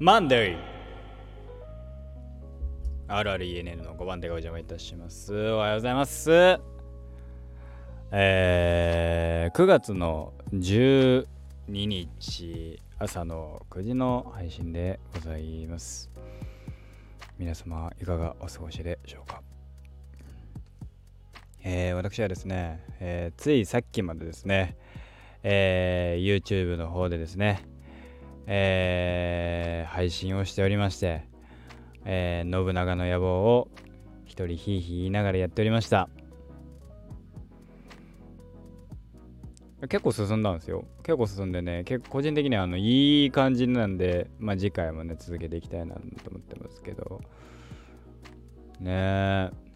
マンデー RRENN の5番でお邪魔いたします。おはようございます。えー、9月の12日朝の9時の配信でございます。皆様いかがお過ごしでしょうかえー、私はですね、えー、ついさっきまでですね、えー、YouTube の方でですね、えー、配信をしておりまして、えー、信長の野望を一人ひいひい言いながらやっておりました。結構進んだんですよ。結構進んでね、結構個人的にはあのいい感じなんで、まあ次回もね、続けていきたいなと思ってますけど。ねえ。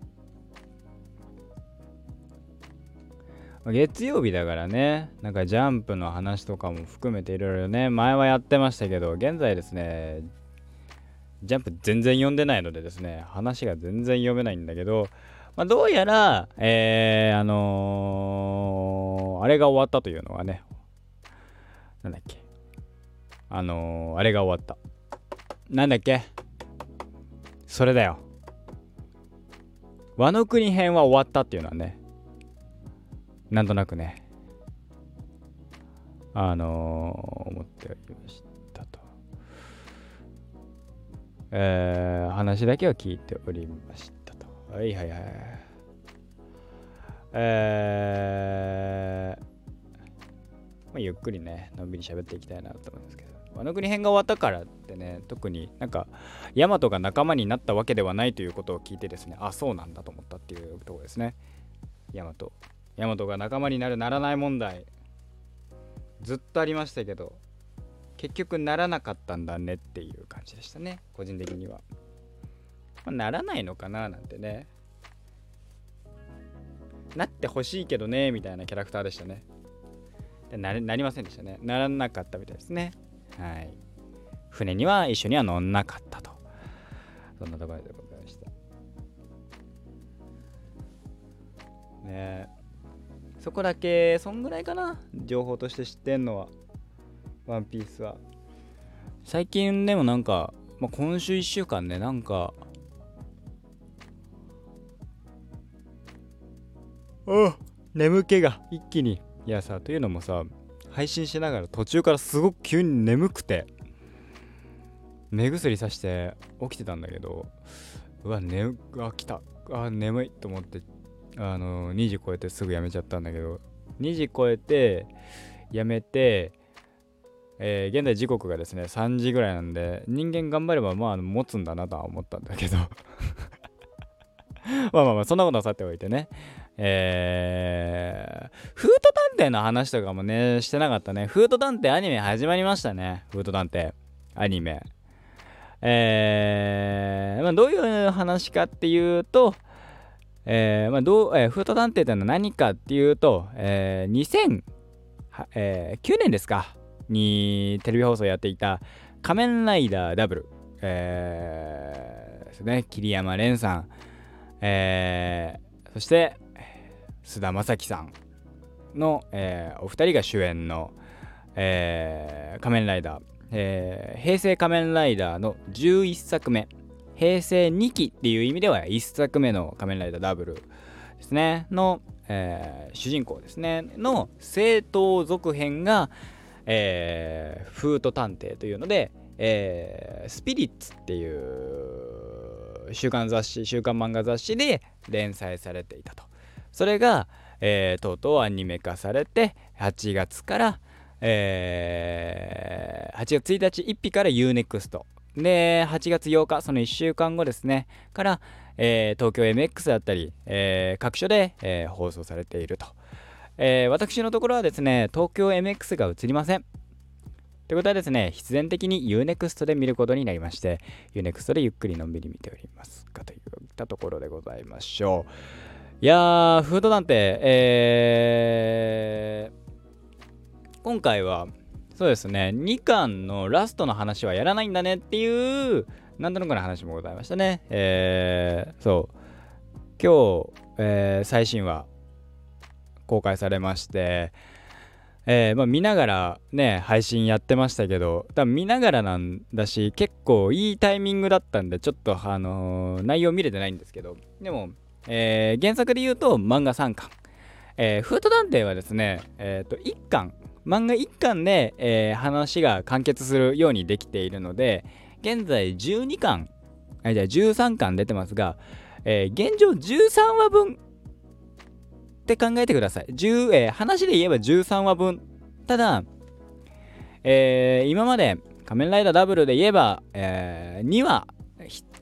月曜日だからね、なんかジャンプの話とかも含めていろいろね、前はやってましたけど、現在ですね、ジャンプ全然読んでないのでですね、話が全然読めないんだけど、まあ、どうやら、えー、あのー、あれが終わったというのはね、なんだっけ、あのー、あれが終わった。なんだっけそれだよ。和の国編は終わったっていうのはね、なんとなくね、あのー、思っておりましたと。えー、話だけは聞いておりましたと。はいはいはい。えー、まあ、ゆっくりね、のんびり喋っていきたいなと思うんですけど。和の国編が終わったからってね、特になんか、ヤマトが仲間になったわけではないということを聞いてですね、あ、そうなんだと思ったっていうところですね。ヤマト。ヤマトが仲間になるならない問題。ずっとありましたけど結局ならなかったんだねっていう感じでしたね。個人的には、まあ、ならないのかななんてね。なってほしいけどねみたいなキャラクターでしたね。ななりませんでしたね。ならなかったみたいですね。はい。船には一緒には乗んなかったと。そんなところでございました。ね。えそこだけそんぐらいかな。情報として知ってんのは。ワンピースは。最近でもなんか、まあ、今週1週間ねなんかあ眠気が一気にいやさというのもさ配信しながら途中からすごく急に眠くて目薬さして起きてたんだけどうわ、ね、あ、来た。あ、眠いと思ってあの2時超えてすぐ辞めちゃったんだけど2時超えて辞めて、えー、現在時刻がですね3時ぐらいなんで人間頑張ればまあ持つんだなとは思ったんだけど。まあまあまあそんなことはさておいてね。えー、フート探偵の話とかもねしてなかったね。フート探偵アニメ始まりましたね。フート探偵。アニメ。えー、まあ、どういう話かっていうと、えーまあどうえー、フート探偵というのは何かっていうと、えー、2009、えー、年ですかにテレビ放送やっていた仮面ライダーダブル、えー、ですね、桐山蓮さん、えー、そして菅田将暉さんの、えー、お二人が主演の、えー、仮面ライダー、えー、平成仮面ライダーの11作目、平成2期っていう意味では1作目の仮面ライダーダブルですね。の、えー、主人公ですね。の正統続編が、えー、フート探偵というので、えー、スピリッツっていう週刊雑誌週刊漫画雑誌で連載されていたと。それが、えー、とうとうアニメ化されて8月から、えー、8月1日1日から UNEXT で、8月8日、その1週間後ですね、から、えー、東京 MX だったり、えー、各所で、えー、放送されていると。え私のところはですね、東京 MX が映りません。ということはですね、必然的に UNEXT で見ることになりまして、UNEXT でゆっくりのんびり見ておりますかといったところでございましょう。いやー、フードなんて、えー、今回は、そうですね。2巻のラストの話はやらないんだねっていうなんとなくの話もございましたね。えー、そう。今日、えー、最新話公開されましてえー、まあ、見ながらね配信やってましたけど多分見ながらなんだし結構いいタイミングだったんでちょっとあのー、内容見れてないんですけどでも、えー、原作で言うと漫画3巻、えー、フート探偵はですね、えー、と1巻漫画1巻で、え話が完結するようにできているので現在12巻あじゃあ13巻出てますが、え現状13話分って考えてください。10えー、話で言えば13話分。ただ、えー、今まで仮面ライダーダブルで言えば、えー、2話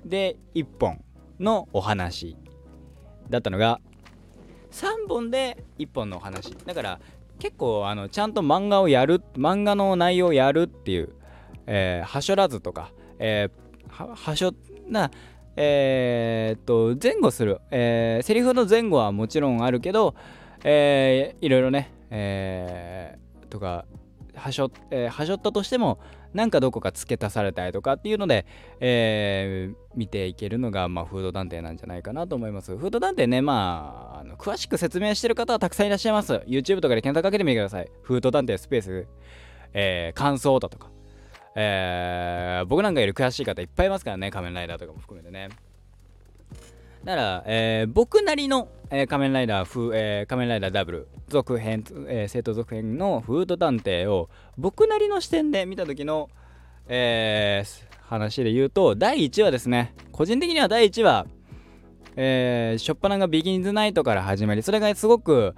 で1本のお話だったのが3本で1本のお話。だから結構あのちゃんと漫画をやる、漫画の内容をやるっていう、えー、はしょらずとか、えー、はしょなえー、っと前後する、えー、セリフの前後はもちろんあるけど、えー、いろいろね、えー、とかはしょ,、えー、はしょったとしてもなんかどこか付け足されたりとかっていうので、えー、見ていけるのが、まあ、フード探偵なんじゃないかなと思います。フード探偵ね、まあ、あの詳しく説明してる方はたくさんいらっしゃいます。YouTube とかで検索かけてみてください。フード探偵スペース、えー、感想だとか。えー、僕なんかより悔しい方いっぱいいますからね、仮面ライダーとかも含めてね。だから、えー、僕なりの、えー、仮面ライダーフ、えー、仮面ライダーダブル続編、えー、生徒続編のフード探偵を僕なりの視点で見た時の、えー、話で言うと第1話ですね。個人的には第1話えー、しょっぱながビギンズナイトから始まりそれがすごく、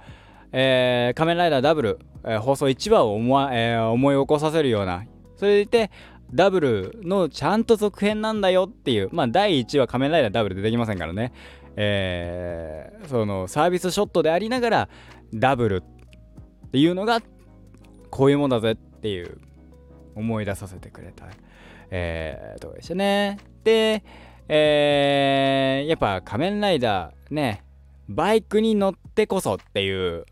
えー、仮面ライダーダブル、えー、放送1話を思,、えー、思い起こさせるようなそれでいてダブルのちゃんと続編なんだよっていうまあ第1話仮面ライダーダブル出てきませんからね。えー、そのサービスショットでありながらダブルっていうのがこういうものだぜっていう思い出させてくれたえー、とこでしたね。でえー、やっぱ仮面ライダーねバイクに乗ってこそっていう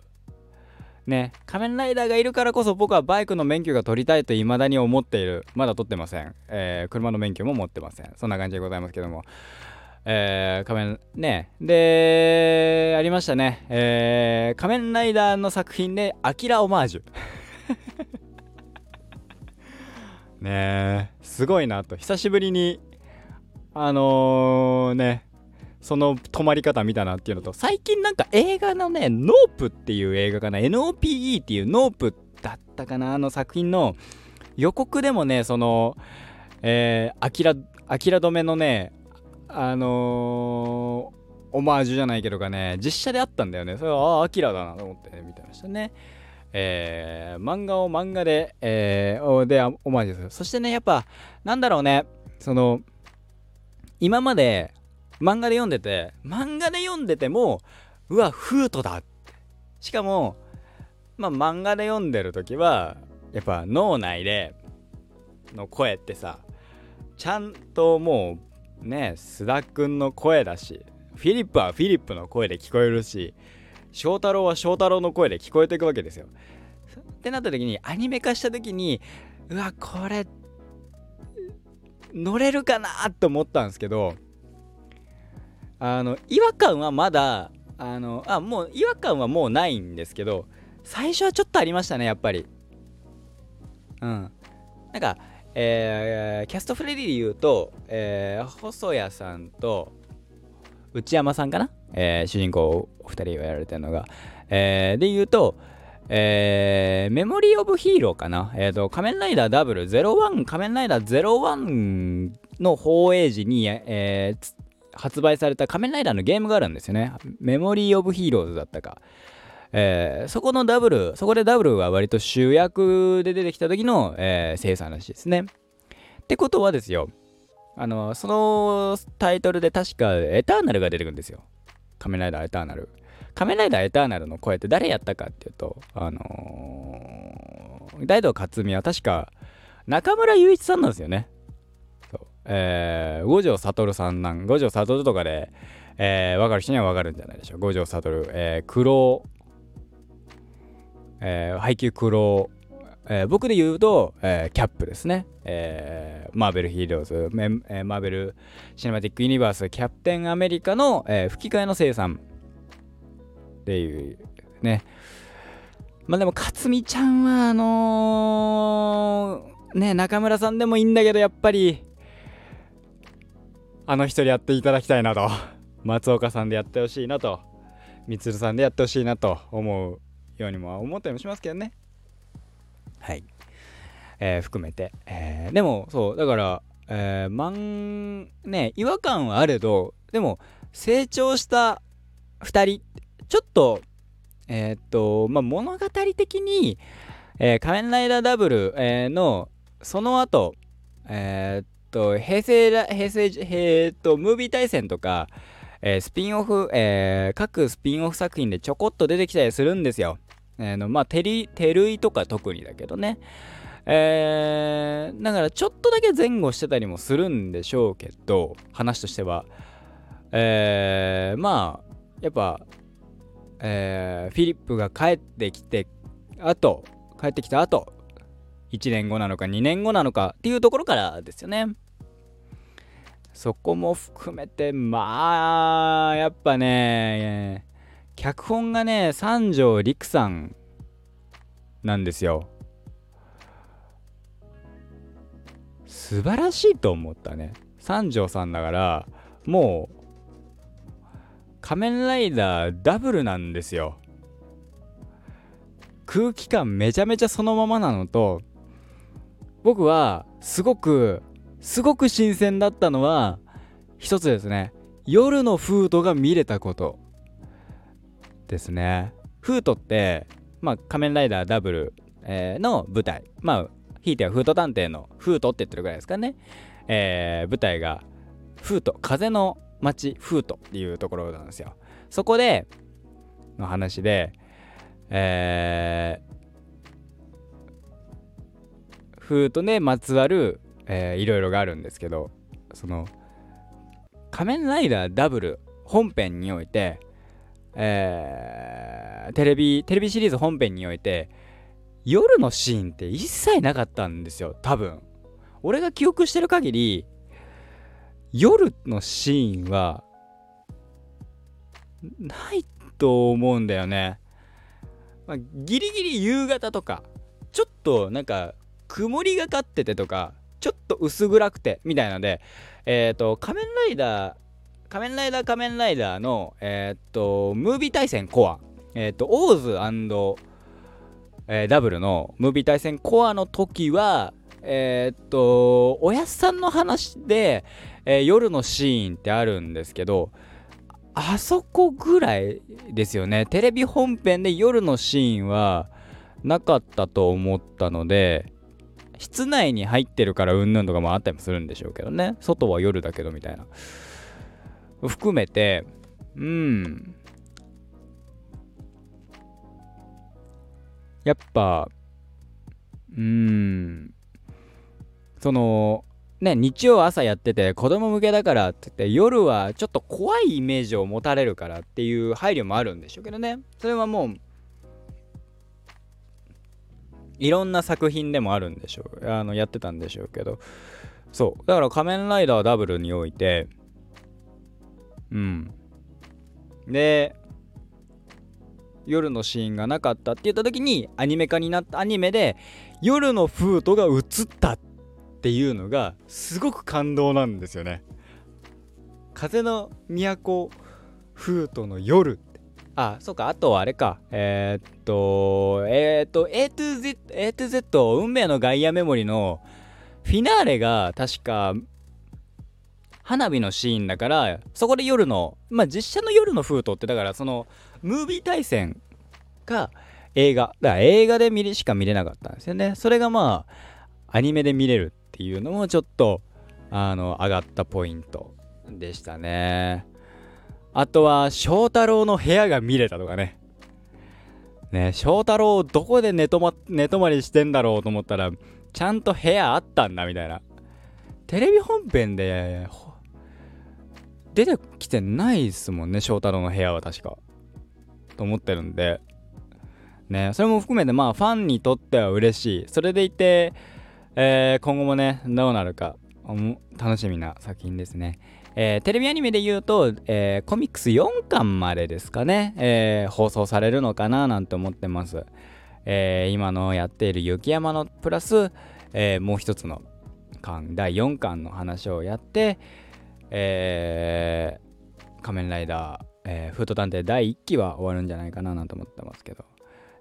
ね、仮面ライダーがいるからこそ僕はバイクの免許が取りたいと未だに思っている。まだ取ってません。えー、車の免許も持ってません。そんな感じでございますけども。えー、仮面、ね。で、ありましたね。えー、仮面ライダーの作品で、アキラオマージュ。ねえ、すごいなと。久しぶりに、あのー、ね、その止まり方見たなっていうのと、最近なんか映画のね、ノープっていう映画かな、NOPE っていうノープだったかな、あの作品の予告でもね、その、えー、アキラ、アキラ止めのね、あのー、オマージュじゃないけどかね、実写であったんだよね。それは、ああ、アキラだなと思って、ね、見てましたね。えー、漫画を漫画で、えー、で、オマージュする。そしてね、やっぱ、なんだろうね、その、今まで、漫画で読んでて漫画で読んでてもうわフートだしかもまあ漫画で読んでる時はやっぱ脳内での声ってさちゃんともうね須田くんの声だしフィリップはフィリップの声で聞こえるし翔太郎は翔太郎の声で聞こえていくわけですよ。ってなった時にアニメ化した時にうわこれ乗れるかなって思ったんですけどあの違和感はまだあのあもう違和感はもうないんですけど最初はちょっとありましたねやっぱり。うん。なんかえー、キャストフレディで言うと、えー、細谷さんと内山さんかな、えー、主人公お二人をやられてるのが、えー、で言うと、えー、メモリー・オブ・ヒーローかな、えーと、仮面ライダーダブル01仮面ライダー01の放映時に、えー、発売された仮面ライダーのゲームがあるんですよね。メモリー・オブ・ヒーローズだったか。えー、そこのダブル、そこでダブルが割と主役で出てきた時の、えー、生産らしいですね。ってことはですよ、あの、そのタイトルで確かエターナルが出てくるんですよ。仮面ライダーエターナル。仮面ライダーエターナルの声って誰やったかっていうと、あのー、大道克美は確か中村雄一さんなんですよね。えー、五条悟さんなん五条悟とかで、えー、分かる人には分かるんじゃないでしょう。五条悟、えー、黒、えー、配給黒、えー、僕で言うと、えー、キャップですね、えー、マーベルヒーローズ、メえー、マーベルシネマティックユニバースキャプテンアメリカの、えー、吹き替えの生産っていうね。まあでも克実ちゃんはあのー、ね中村さんでもいいんだけどやっぱり。あの人でやっていただきたいなと。松岡さんでやってほしいなと。みつるさんでやってほしいなと思うようにも思ったりもしますけどね。はい。えー、含めて、えー、でもそうだからえー、まんね違和感はあれどでも成長した2人ちょっとえー、っとまあ物語的に、えー、仮面ライダーダブル、えー、のその後えー、っと平成平成えー、っとムービー対戦とか、えー、スピンオフ、えー、各スピンオフ作品でちょこっと出てきたりするんですよ。えー、のまあ、テリ、テルイとか特にだけどね。えー、だからちょっとだけ前後してたりもするんでしょうけど、話としては。えー、まあ、やっぱ、えー、フィリップが帰ってきて、あと、帰ってきた後、1年後なのか2年後なのかっていうところからですよね。そこも含めて、まあ、やっぱね、脚本がね、三条陸さんなんですよ。素晴らしいと思ったね。三条さんだから、もう、仮面ライダーダブルなんですよ。空気感めちゃめちゃそのままなのと、僕はすごく、すごく新鮮だったのは、一つですね。夜のフードが見れたことですね。フートって、まあ、仮面ライダーダブル、え、の舞台。まあ、ひいてはフート探偵のフートって言ってるぐらいですかね。えー、舞台が、フート、風の町、フートっていうところなんですよ。そこで、の話で、えー、フートでまつわる、えー、いろいろがあるんですけど、その、仮面ライダーダブル本編において、えー、テレビ、テレビシリーズ本編において、夜のシーンって一切なかったんですよ、多分。俺が記憶してる限り、夜のシーンは、ないと思うんだよね。まあ、ギリギリ夕方とか、ちょっとなんか、曇りがかっててとか、ちょっと薄暗くて、みたいなので、えっ、ー、と、仮面ライダー、仮面ライダー仮面ライダーの、えっ、ー、と、ムービー対戦コア、えっ、ー、と、オーズえ、ダブルのムービー対戦コアの時は、え、っと、おやすさんの話で、え、夜のシーンってあるんですけど、あそこぐらいですよね。テレビ本編で夜のシーンはなかったと思ったので、室内に入ってるからうんぬんとかもあったりもするんでしょうけどね。外は夜だけどみたいな。含めて、うん。やっぱ、うん、その、ね、日曜朝やってて子供向けだからって言って夜はちょっと怖いイメージを持たれるからっていう配慮もあるんでしょうけどねそれはもういろんな作品でもあるんでしょうあのやってたんでしょうけど。そう。だから仮面ライダーダブルにおいてうん。で夜のシーンがなかったって言った時にアニメ化になったアニメで夜のフートが映ったっていうのがすごく感動なんですよね。風の都フートの夜あ、そうか、あとはあれか。えー、っと、えー、っと、A to Z、A to Z、運命のガイアメモリのフィナーレが確か花火のシーンだからそこで夜のまあ実写の夜のフートってだからそのムービー対戦が映画だから映画で見れしか見れなかったんですよねそれがまあアニメで見れるっていうのもちょっとあの上がったポイントでしたねあとは翔太郎の部屋が見れたとかね。ね翔太郎どこで寝泊ま寝泊まりしてんだろうと思ったらちゃんと部屋あったんだみたいな。テレビ本編で出てきてないですもんね翔太郎の部屋は確か。と思ってるんで。ねそれも含めてまあファンにとっては嬉しい。それでいて、えー、今後もねどうなるか楽しみな作品ですね。えー、テレビアニメで言うと、えー、コミックス4巻までですかね、えー、放送されるのかななんて思ってます。え、今のやっている雪山のプラス、え、もう一つの巻第4巻の話をやって、え、仮面ライダー、え、フート探偵第1期は終わるんじゃないかななんて思ってますけど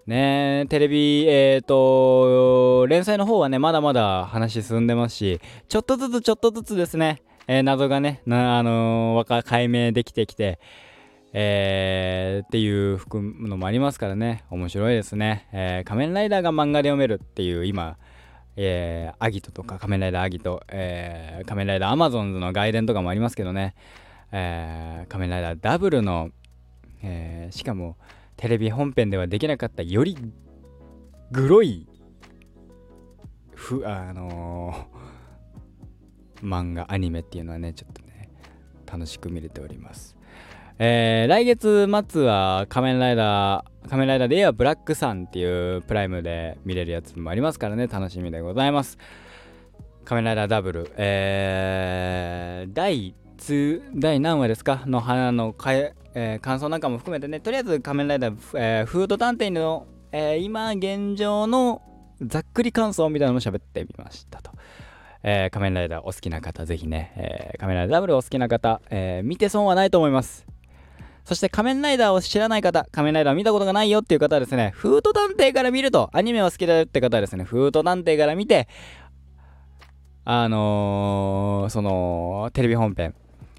ねテレビえっ、ー、と連載の方はねまだまだ話進んでますしちょっとずつちょっとずつですね、えー、謎がねあのー、解明できてきてえー、っていう含むのもありますからね。面白いですね、えー、仮面ライダーが漫画で読めるっていう今えー、アギトとか仮面ライダーアギト、えー、仮面ライダーアマゾンズの外伝とかもありますけどね、えー、仮面ライダーダブルの、えー、しかもテレビ本編ではできなかったよりグロいふあのー、漫画アニメっていうのはねちょっとね楽しく見れておりますえー、来月末は仮面ライダー、仮面ライダーで言えばブラックサンっていうプライムで見れるやつもありますからね、楽しみでございます。仮面ライダーダブル、えー、第2、第何話ですか？の花のかえ、えー、感想なんかも含めてね、とりあえず仮面ライダー、えー、フード探偵の、えー、今現状のざっくり感想みたいなのも喋ってみましたと。えー、仮面ライダーお好きな方、ぜひね、えー、仮面ライダーダブルお好きな方、えー、見て損はないと思います。そして仮面ライダーを知らない方、仮面ライダーを見たことがないよっていう方はですね、フート探偵から見ると、アニメを好きだよって方はですね、フート探偵から見て、あのー、その、テレビ本編、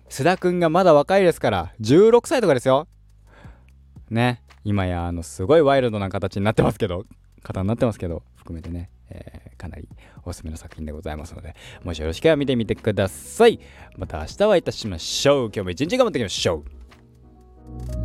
須田くんがまだ若いですから、16歳とかですよ。ね。今や、あの、すごいワイルドな形になってますけど、方になってますけど、含めてね、えー、かなりおすすめの作品でございますので、もしよろしければ見てみてください。また明日お会いいたしましょう。今日も一日頑張っていきましょう。you